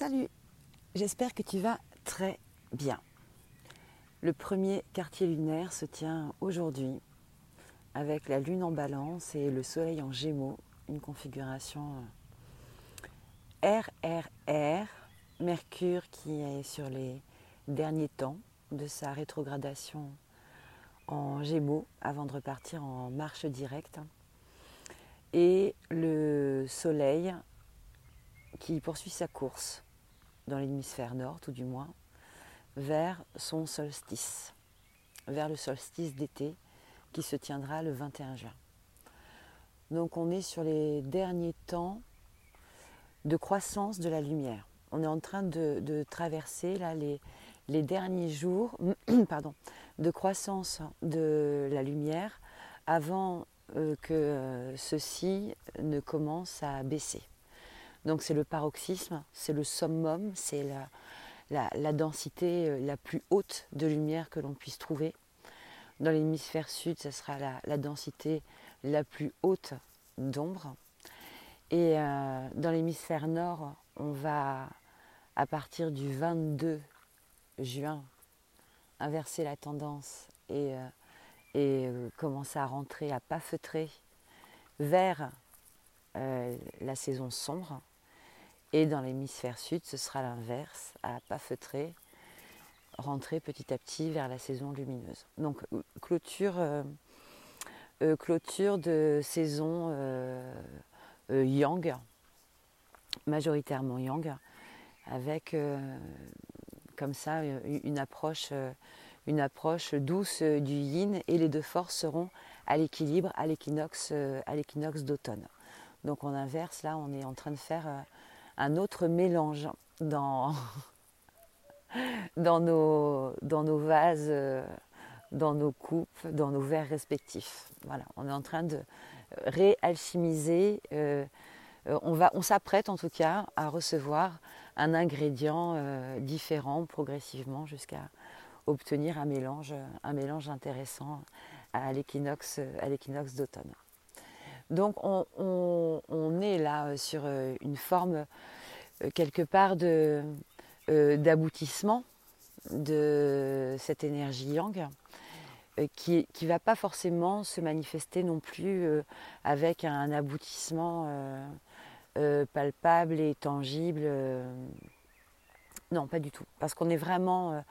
Salut, j'espère que tu vas très bien. Le premier quartier lunaire se tient aujourd'hui avec la lune en balance et le soleil en gémeaux, une configuration RRR, Mercure qui est sur les derniers temps de sa rétrogradation en gémeaux avant de repartir en marche directe. Et le soleil qui poursuit sa course dans l'hémisphère nord, tout du moins, vers son solstice, vers le solstice d'été qui se tiendra le 21 juin. Donc on est sur les derniers temps de croissance de la lumière. On est en train de, traverser là les, les derniers jours pardon, de croissance de la lumière avant euh, que euh, ceci ne commence à baisser. Donc c'est le paroxysme, c'est le summum, c'est la, densité euh, la plus haute de lumière que l'on puisse trouver. Dans l'hémisphère sud, ce sera la, densité la plus haute d'ombre. Et euh, dans l'hémisphère nord, on va, à partir du 22 juin, inverser la tendance et, euh, et commencer à rentrer, à pas feutrer vers la saison sombre. Et dans l'hémisphère sud, ce sera l'inverse, à pas feutrer, rentrer petit à petit vers la saison lumineuse. Donc euh, clôture, euh, euh, clôture de saison yang, majoritairement yang, avec comme ça une approche, une approche douce du yin et les deux forces seront à l'équilibre à l'équinoxe d'automne. Donc on inverse, là on est en train de faire un autre mélange dans, dans, nos, dans nos vases, euh, dans nos coupes, dans nos verres respectifs. Voilà, on est en train de réalchimiser. Euh, euh, on, on s'apprête en tout cas à recevoir un ingrédient différent progressivement jusqu'à obtenir un mélange, un mélange intéressant à l'équinoxe d'automne. Donc on, est là sur une forme euh, quelque part de, euh, d'aboutissement de cette énergie yang euh, qui ne va pas forcément se manifester non plus avec un aboutissement palpable et tangible. non, pas du tout. Parce qu'on est vraiment...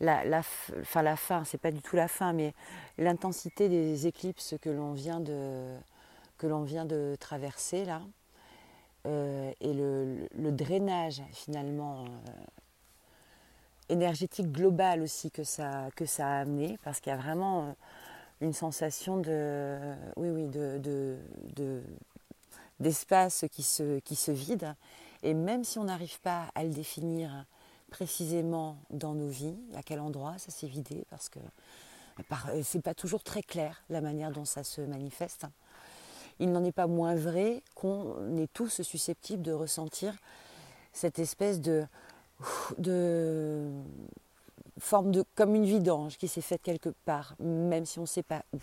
La, la, fin, la fin, c'est pas du tout la fin, mais l'intensité des éclipses que l'on vient de, que l'on vient de traverser là, euh, et le, drainage finalement euh, énergétique global aussi que ça, que ça a amené, parce qu'il y a vraiment euh, une sensation de, oui, oui, de, d'espace qui, se, qui se vide. Et même si on n'arrive pas à le définir précisément dans nos vies, à quel endroit ça s'est vidé, parce que c'est pas toujours très clair la manière dont ça se manifeste il n'en est pas moins vrai qu'on est tous susceptibles de ressentir cette espèce de, forme de comme une vidange qui s'est faite quelque part, même si on ne sait pas où.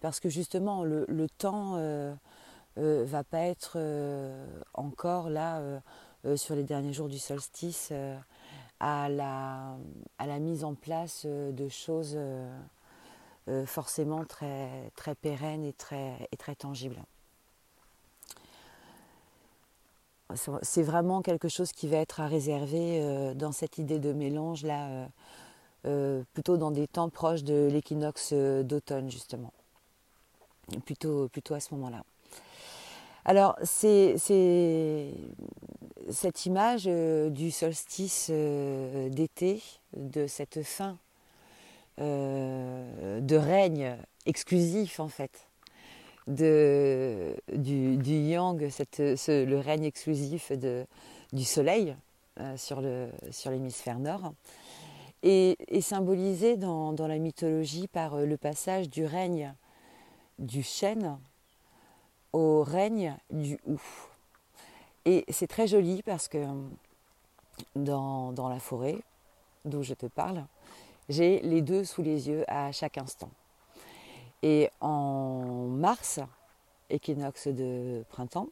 Parce que justement, le, temps euh, euh, va pas être euh, encore là sur les derniers jours du solstice à, la, mise en place de choses euh, forcément très, pérenne et très, et très tangible. C'est vraiment quelque chose qui va être à réserver euh, dans cette idée de mélange là, euh, plutôt dans des temps proches de l'équinoxe d'automne justement, plutôt, plutôt à ce moment-là. Alors c'est cette image du solstice d'été, de cette fin euh, de règne exclusif en fait, de, du, yang, le règne exclusif du soleil euh, sur l'hémisphère nord, et, symbolisé dans, la mythologie par euh, le passage du règne du chêne au règne du hou. Et c'est très joli parce que dans, dans la forêt d'où je te parle, j'ai les deux sous les yeux à chaque instant. Et en mars, équinoxe de printemps,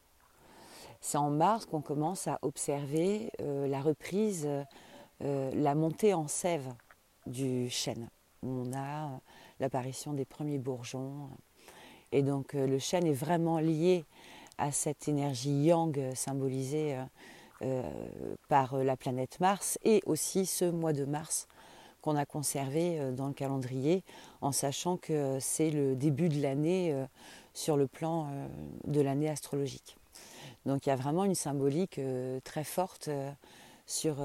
c'est en mars qu'on commence à observer la reprise, la montée en sève du chêne. On a l'apparition des premiers bourgeons. Et donc le chêne est vraiment lié à cette énergie yang symbolisée par la planète Mars et aussi ce mois de mars qu'on a conservé euh, dans le calendrier, en sachant que c'est le début de l'année euh, sur le plan euh, de l'année astrologique. Donc il y a vraiment une symbolique très forte sur,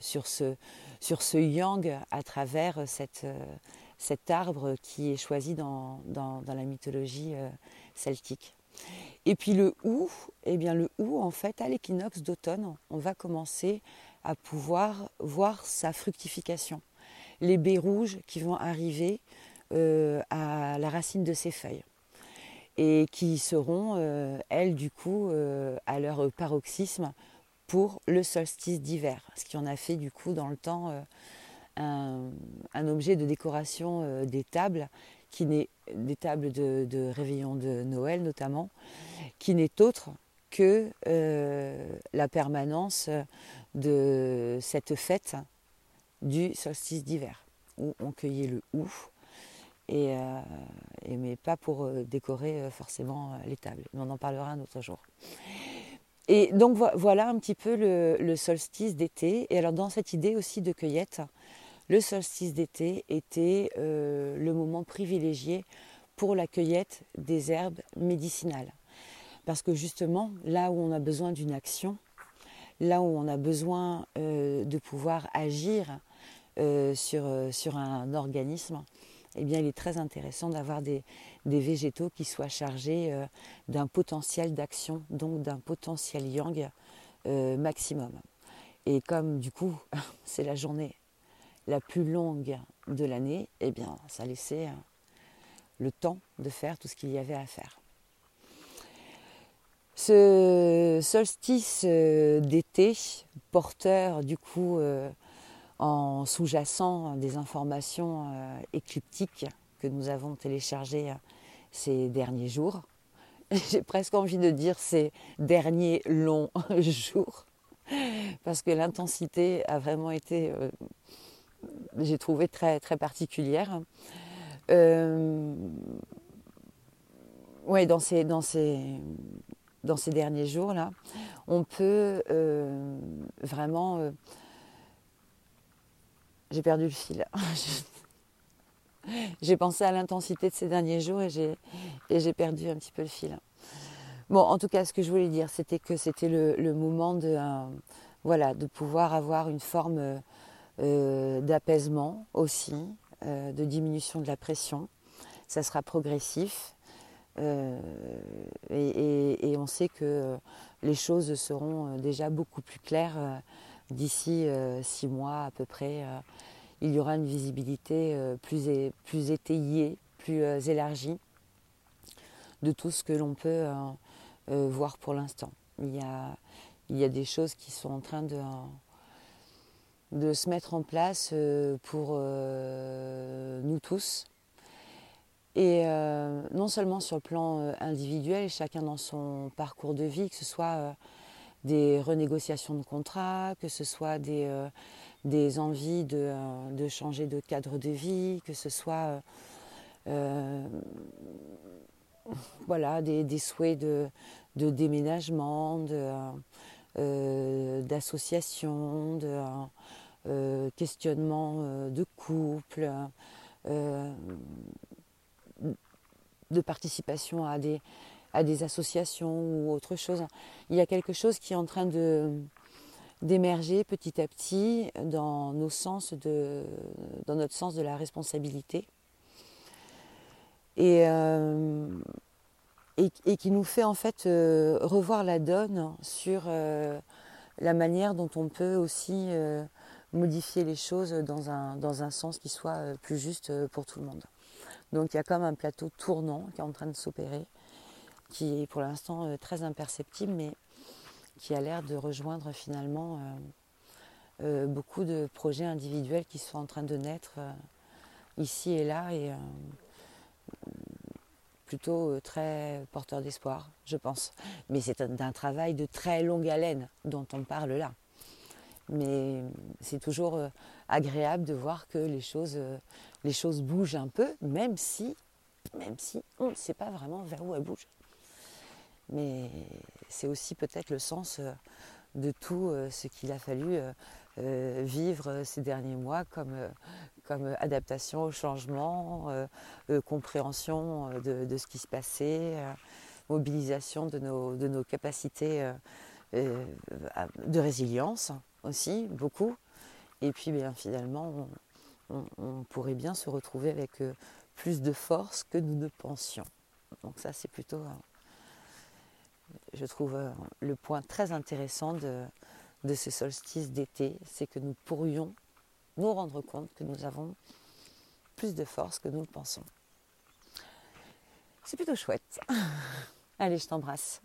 ce, yang à travers cette, cet arbre qui est choisi dans, la mythologie celtique. Et puis le hou, eh bien le hou en fait à l'équinoxe d'automne, on va commencer à pouvoir voir sa fructification. Les baies rouges qui vont arriver euh, à la racine de ses feuilles et qui seront, euh, elles, du coup, euh, à leur paroxysme pour le solstice d'hiver, ce qui en a fait, du coup, dans le temps, un, objet de décoration des tables, qui n'est des tables de, de réveillon de Noël notamment, qui n'est autre que la permanence de cette fête du solstice d'hiver, où on cueillait le hou, et, euh, mais pas pour euh, décorer euh, forcément les tables. On en parlera un autre jour. Et donc voilà un petit peu le, solstice d'été. Et alors dans cette idée aussi de cueillette, le solstice d'été était le moment privilégié pour la cueillette des herbes médicinales. Parce que justement, là où on a besoin d'une action, là où on a besoin euh, de pouvoir agir euh, sur, euh, sur, un organisme, eh il est très intéressant d'avoir des, végétaux qui soient chargés d'un potentiel d'action, donc d'un potentiel yang maximum. Et comme du coup, c'est la journée la plus longue de l'année, eh bien, ça laissait le temps de faire tout ce qu'il y avait à faire. Ce solstice euh, d'été, porteur du coup euh, en sous-jacent des informations euh, écliptiques que nous avons téléchargées ces derniers jours, j'ai presque envie de dire ces derniers longs jours, parce que l'intensité a vraiment été, j'ai trouvé très, très particulière. oui, dans ces, dans ces dans ces derniers jours-là, on peut euh, vraiment... Euh, j'ai perdu le fil. j'ai pensé à l'intensité de ces derniers jours et j'ai perdu un petit peu le fil. Bon, en tout cas, ce que je voulais dire, c'était que c'était le, moment de, voilà, de pouvoir avoir une forme euh, d'apaisement aussi, de diminution de la pression. Ça sera progressif. Euh, et, on sait que les choses seront euh, déjà beaucoup plus claires euh, d'ici six mois à peu près. il y aura une visibilité plus, étayée, plus élargie de tout ce que l'on peut voir pour l'instant. Il y, a, des choses qui sont en train de se mettre en place pour nous tous, et euh, non seulement sur le plan euh, individuel, chacun dans son parcours de vie, que ce soit euh, des renégociations de contrats, que ce soit des, des envies de, de, changer de cadre de vie, que ce soit voilà, des, des, souhaits de, de déménagement, d'association, de, de questionnement de couple de participation à des, à des associations ou autre chose. Il y a quelque chose qui est en train de d'émerger petit à petit dans nos sens de dans notre sens de la responsabilité et, euh, et, qui nous fait en fait euh, revoir la donne sur euh, la manière dont on peut aussi modifier les choses dans un, dans un sens qui soit plus juste pour tout le monde. Donc il y a comme un plateau tournant qui est en train de s'opérer, qui est pour l'instant euh, très imperceptible, mais qui a l'air de rejoindre finalement euh, euh, beaucoup de projets individuels qui sont en train de naître ici et là. Et plutôt très porteur d'espoir, je pense. Mais c'est d'un travail de très longue haleine dont on parle là. Mais c'est toujours agréable de voir que les choses, les choses bougent un peu, même si, même si on ne sait pas vraiment vers où elles bougent. Mais c'est aussi peut-être le sens de tout ce qu'il a fallu euh, vivre ces derniers mois comme, euh, comme adaptation au changement, euh, compréhension de, ce qui se passait, mobilisation de nos, de nos capacités de résilience aussi, beaucoup. Et puis bien, finalement, on, pourrait bien se retrouver avec plus de force que nous ne pensions. Donc ça, c'est plutôt, je trouve, le point très intéressant de, de ce solstice d'été, c'est que nous pourrions nous rendre compte que nous avons plus de force que nous le pensons. C'est plutôt chouette. Allez, je t'embrasse.